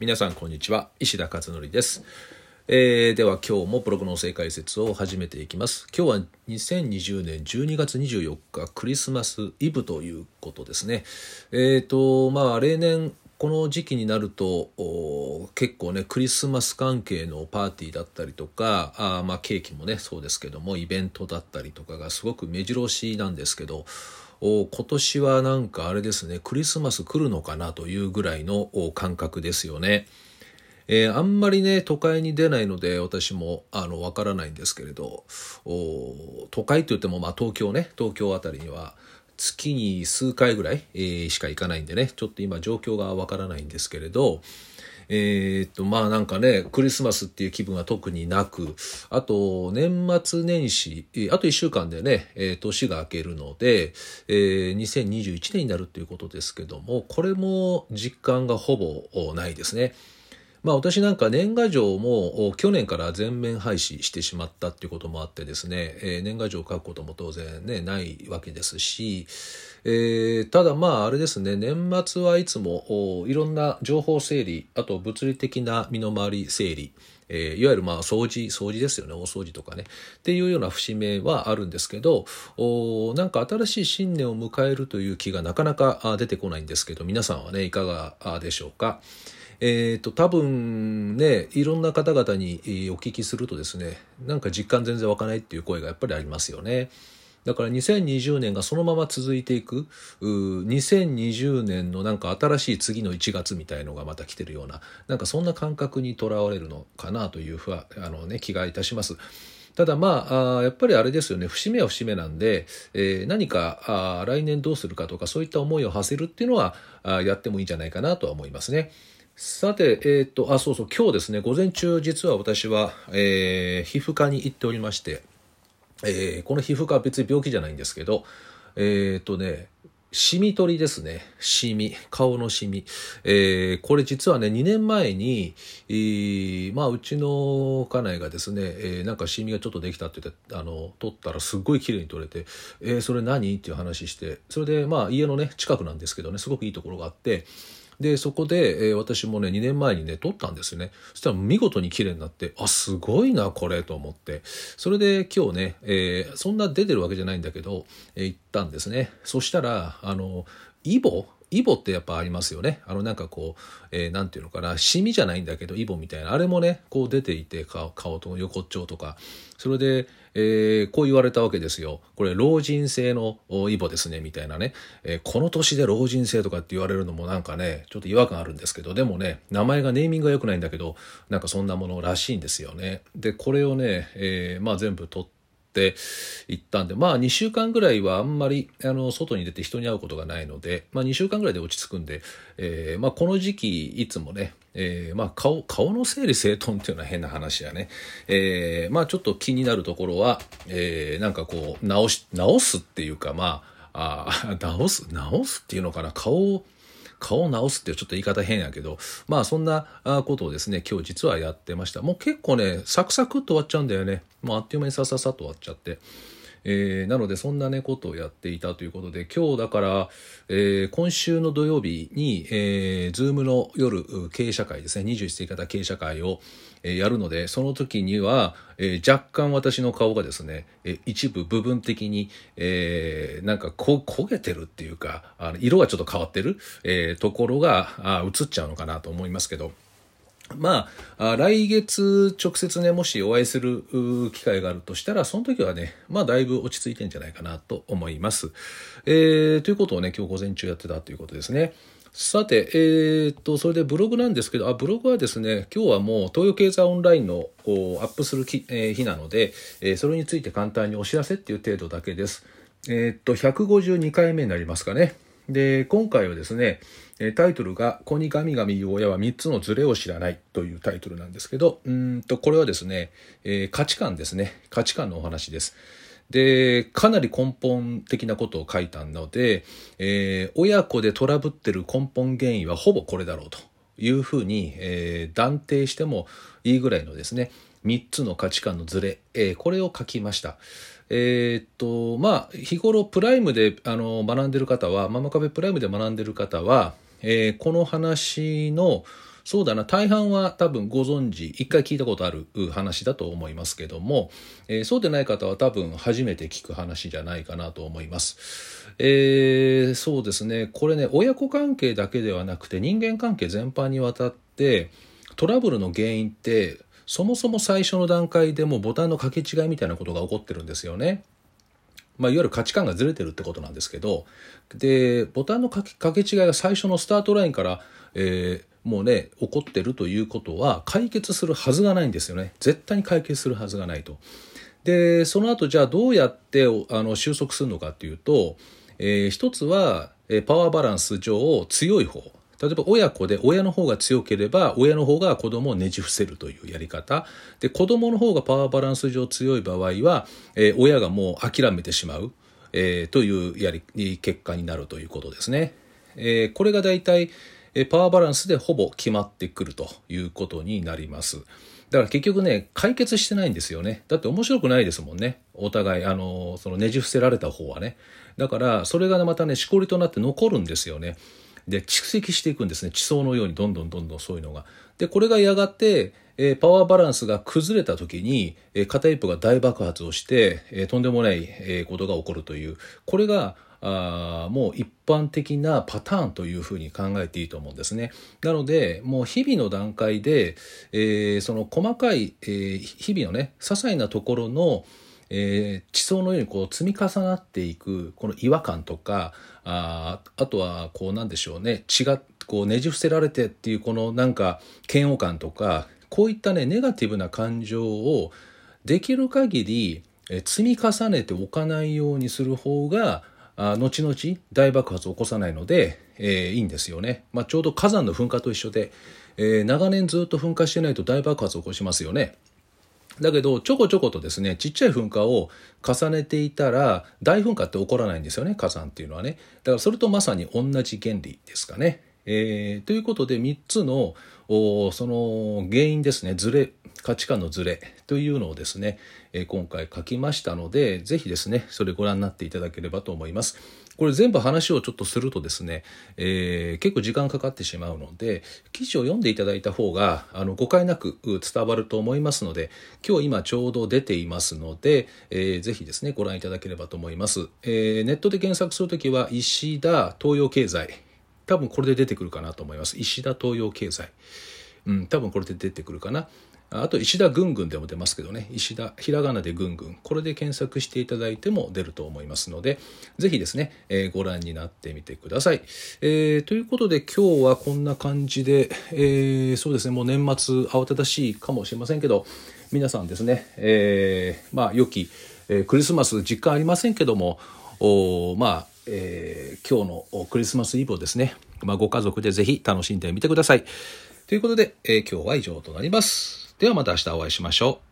皆さんこんにちは。石田勝則です、えーでは今日もブログの音声解説を始めていきます。今日は2020年12月24日クリスマスイブということですね。えっ、とまあ例年この時期になると結構ねクリスマス関係のパーティーだったりとかあまあケーキもねそうですけどもイベントだったりとかがすごく目白押しなんですけど今年はなんかあれですねクリスマス来るのかなというぐらいの感覚ですよね。えーあんまりね都会に出ないので私もあのわからないんですけれどお都会といってもまあ東京ね東京あたりには月に数回ぐらい、えーしか行かないんでねちょっと今状況がわからないんですけれどえーっとまあなんかねクリスマスっていう気分は特になくあと年末年始あと1週間でね、えー年が明けるので、えー2021年になるということですけどもこれも実感がほぼないですね。まあ私なんか年賀状も去年から全面廃止してしまったっていうこともあってですね、えー年賀状を書くことも当然ねないわけですし、えーただまああれですね年末はいつもいろんな情報整理あと物理的な身の回り整理えーいわゆるまあ掃除掃除ですよね大掃除とかねっていうような節目はあるんですけどおなんか新しい新年を迎えるという気がなかなか出てこないんですけど皆さんはねいかがでしょうか？えー、と多分ねいろんな方々にお聞きするとですねなんか実感全然湧かないっていう声がやっぱりありますよね。だから2020年がそのまま続いていく2020年のなんか新しい次の1月みたいのがまた来てるようななんかそんな感覚にとらわれるのかなというふうあの、ね、気がいたします。ただまあやっぱりあれですよね節目は節目なんで、えー何か来年どうするかとかそういった思いを馳せるっていうのはやってもいいんじゃないかなとは思いますね。さて、えっ、と、あ、そうそう、今日ですね、午前中、実は私は、えー皮膚科に行っておりまして、えーこの皮膚科は別に病気じゃないんですけど、えっ、とね、シミ取りですね。シミ。顔のシミ。えーこれ実はね、2年前に、えーまあ、うちの家内がですね、えーなんかシミがちょっとできたって言って、あの、取ったらすっごい綺麗に取れて、えーそれ何？っていう話して、それで、まあ、家のね、近くなんですけどね、すごくいいところがあって、でそこで、えー私もね2年前にね撮ったんですよね。そしたら見事に綺麗になってあすごいなこれと思って。それで今日ね、えーそんな出てるわけじゃないんだけど、えー行ったんですね。そしたらあのイボイボってやっぱありますよね。あのなんかこう、えーなんていうのかな。シミじゃないんだけどイボみたいな。あれもねこう出ていて顔顔と横っちょとか。それで、えーこう言われたわけですよ。これ老人性のイボですね。みたいなね、えーこの年で老人性とかって言われるのもなんかねちょっと違和感あるんですけど。でもね名前がネーミングが良くないんだけどなんかそんなものらしいんですよね。でこれをね、えーまあ全部取ってって行ったんでまあ2週間ぐらいはあんまりあの外に出て人に会うことがないので、まあ、2週間ぐらいで落ち着くんで、えーまあ、この時期いつもね、えーまあ、顔顔の整理整頓っていうのは変な話やね、えーまあ、ちょっと気になるところは、えーなんかこう直し直すっていうかまああ 直す直すっていうのかな。顔を顔を直すっていうちょっと言い方変やけどまあそんなことをですね今日実はやってましたもう結構ねサクサクっと終わっちゃうんだよねもうあっという間にさささっと終わっちゃって。えーなのでそんなねことをやっていたということで今日だから、えー今週の土曜日に、えー、Zoom の夜経営者会ですね21世紀型経営者会を、えーやるのでその時には、えー若干私の顔がですね、えー一部部分的に、えーなんかこ焦げてるっていうかあの色がちょっと変わってる、えーところが映っちゃうのかなと思いますけど。まあ、来月直接ね、もしお会いする機会があるとしたら、その時はね、まあ、だいぶ落ち着いてんじゃないかなと思います。えー、ということをね、今日午前中やってたということですね。さて、えーっと、それでブログなんですけど、あ、ブログはですね、今日はもう東洋経済オンラインのアップするき、えー日なので、えーそれについて簡単にお知らせっていう程度だけです。えーっと、152回目になりますかね。で、今回はですね、タイトルが「子にガミガミ言う親は3つのズレを知らない」というタイトルなんですけどうんとこれはですね、えー価値観ですね価値観のお話です。でかなり根本的なことを書いたので、えー親子でトラブってる根本原因はほぼこれだろうというふうに、えー断定してもいいぐらいのですね3つの価値観のズレ、えーこれを書きました。えーっとまあ日頃プライムであの学んでる方はママカフェプライムで学んでる方は、えーこの話のそうだな、大半は多分ご存知、一回聞いたことある話だと思いますけども、えー、そうでない方は多分初めて聞く話じゃないかなと思います。えー、そうですね、これね、親子関係だけではなくて人間関係全般にわたってトラブルの原因ってそもそも最初の段階でもボタンの掛け違いみたいなことが起こってるんですよね。まあ、いわゆる価値観がずれてるってことなんですけど、で、ボタンの掛け違いが最初のスタートラインから、えー、もうね、起こってるということは解決するはずがないんですよね。絶対に解決するはずがないと。で、その後じゃあどうやってあの収束するのかっていうと、えー、一つは、えパワーバランス上強い方。例えば親子で親の方が強ければ親の方が子供をねじ伏せるというやり方で子供の方がパワーバランス上強い場合は、えー、親がもう諦めてしまう、えー、というやり結果になるということですね。えー、これが大体パワーバランスでほぼ決まってくるということになります。だから結局ね、解決してないんですよね。だって面白くないですもんね。お互い、あの、そのねじ伏せられた方はね。だから、それがまたね、しこりとなって残るんですよね。で蓄積していくんですね地層のようにどんどんどんどんそういうのが。でこれがやがて、え、パワーバランスが崩れた時に、え、片一方が大爆発をして、え、とんでもない、えことが起こるというこれがあもう一般的なパターンというふうに考えていいと思うんですね。なのでもう日々の段階で、えその細かい、え日々のね些細なところの、えー、地層のようにこう積み重なっていくこの違和感とかああとはこうなんでしょうね血がこうねじ伏せられてっていうこのなんか嫌悪感とかこういったねネガティブな感情をできる限り積み重ねておかないようにする方が後々大爆発を起こさないので、えー、いいんですよね、まあ、ちょうど火山の噴火と一緒で、えー、長年ずっと噴火してないと大爆発を起こしますよね。だけど、ちょこちょことですね、ちっちゃい噴火を重ねていたら、大噴火って起こらないんですよね、火山っていうのはね。だからそれとまさに同じ原理ですかね。えー、ということで、3つの、その原因ですね、ずれ、価値観のずれというのをですね、えー、今回書きましたので、ぜひですね、それご覧になっていただければと思います。これ全部話をちょっとするとですね、えー、結構時間かかってしまうので、記事を読んでいただいた方が、あの、誤解なく伝わると思いますので、今日今ちょうど出ていますので、えー、ぜひですね、ご覧いただければと思います。えー、ネットで検索するときは、石田東洋経済。多分これで出てくるかなと思います。石田東洋経済。うん、多分これで出てくるかな。あと石田ぐんぐんでも出ますけどね。石田ひらがなでぐんぐんこれで検索していただいても出ると思いますのでぜひですね、えー、ご覧になってみてください、えー、ということで今日はこんな感じで、えー、そうですねもう年末慌ただしいかもしれませんけど皆さんですね、え、まあ良き、え、クリスマス実感ありませんけどもおまあ、え、今日のクリスマスイブをですね、まあ、ご家族でぜひ楽しんでみてください。ということで、え、今日は以上となります。ではまた明日お会いしましょう。